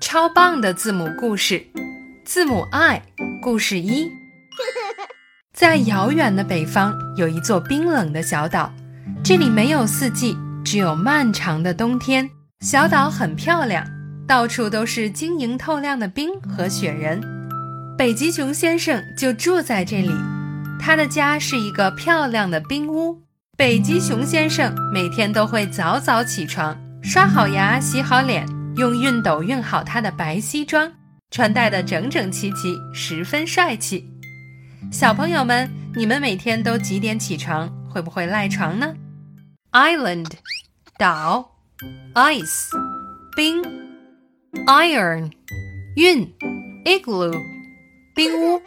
超棒的字母故事，字母 I 故事一。在遥远的北方，有一座冰冷的小岛，这里没有四季，只有漫长的冬天。小岛很漂亮，到处都是晶莹透亮的冰和雪人。北极熊先生就住在这里，他的家是一个漂亮的冰屋。北极熊先生每天都会早早起床，刷好牙，洗好脸，用熨斗熨好他的白西装，穿戴的整整齐齐，十分帅气。小朋友们，你们每天都几点起床？会不会赖床呢？Island，岛；ice，冰；iron，熨；igloo，冰屋。